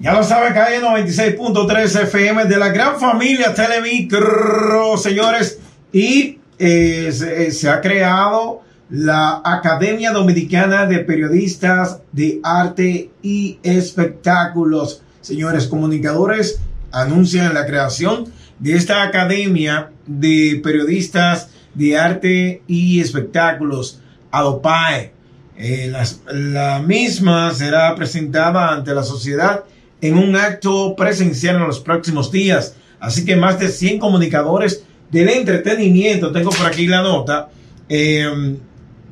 Ya lo sabe, calle 96.3 FM de la gran familia Telemicro, señores. Y eh, se, se, ha creado la Academia Dominicana de Periodistas de Arte y Espectáculos. Señores comunicadores anuncian la creación de esta Academia de Periodistas de Arte y Espectáculos, ADOPAE. Eh, la misma será presentada ante la sociedad en un acto presencial en los próximos días. Así que más de 100 comunicadores del entretenimiento, tengo por aquí la nota, eh,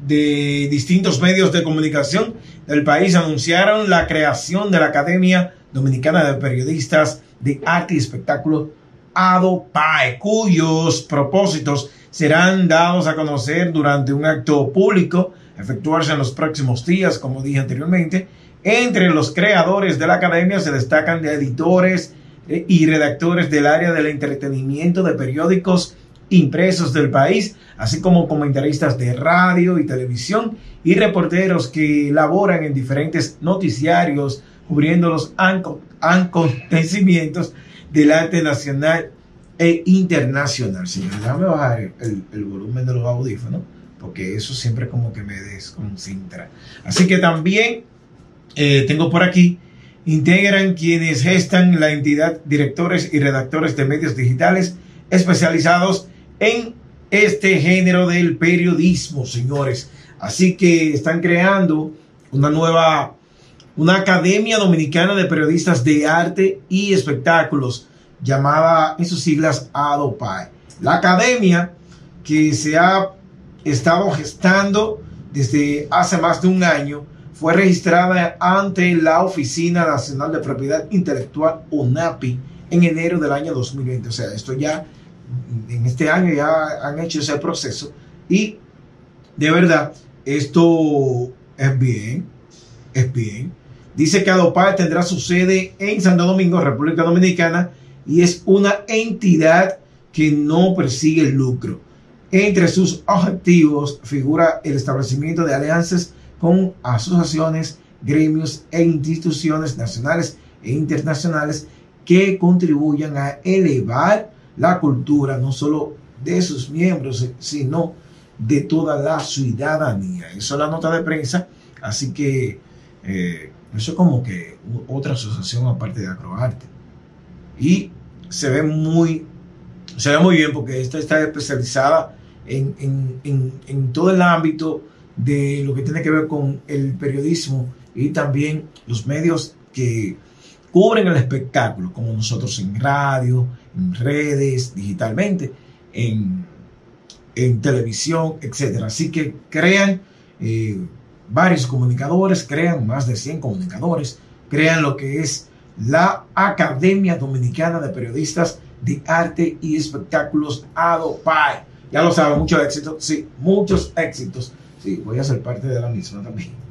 de distintos medios de comunicación del país anunciaron la creación de la Academia Dominicana de Periodistas de Arte y Espectáculo, ADOPAE, cuyos propósitos serán dados a conocer durante un acto público, efectuarse en los próximos días, como dije anteriormente, entre los creadores de la academia se destacan de editores eh, y redactores del área del entretenimiento de periódicos impresos del país, así como comentaristas de radio y televisión y reporteros que laboran en diferentes noticiarios cubriendo los acontecimientos del arte nacional e internacional. Señor, déjame bajar el, el volumen de los audífonos, porque eso siempre como que me desconcentra. Así que también eh, tengo por aquí, integran quienes gestan la entidad directores y redactores de medios digitales especializados en este género del periodismo, señores. Así que están creando una nueva, una academia dominicana de periodistas de arte y espectáculos llamada en sus siglas ADOPAE. La academia que se ha estado gestando desde hace más de un año fue registrada ante la Oficina Nacional de Propiedad Intelectual, ONAPI, en enero del año 2020. O sea, esto ya, en este año ya han hecho ese proceso y de verdad, esto es bien, es bien. Dice que Adopar tendrá su sede en Santo Domingo, República Dominicana, y es una entidad que no persigue el lucro. Entre sus objetivos figura el establecimiento de alianzas con asociaciones, gremios e instituciones nacionales e internacionales que contribuyan a elevar la cultura no solo de sus miembros, sino de toda la ciudadanía. Eso es la nota de prensa, así que eh, eso es como que otra asociación aparte de Acroarte. Y se ve muy, se ve muy bien porque esta está especializada en, en, en, todo el ámbito de lo que tiene que ver con el periodismo y también los medios que cubren el espectáculo, como nosotros en radio, en redes, digitalmente, en, en televisión, etc. Así que crean eh, varios comunicadores, crean más de 100 comunicadores, crean lo que es la Academia Dominicana de Periodistas de Arte y Espectáculos ADOPAE. Ya lo saben, muchos éxitos, sí, muchos éxitos. Sí, voy a ser parte de la misma también.